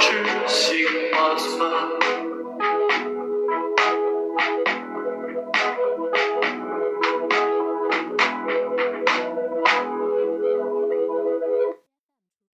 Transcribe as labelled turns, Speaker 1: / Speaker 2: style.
Speaker 1: true secret was mine.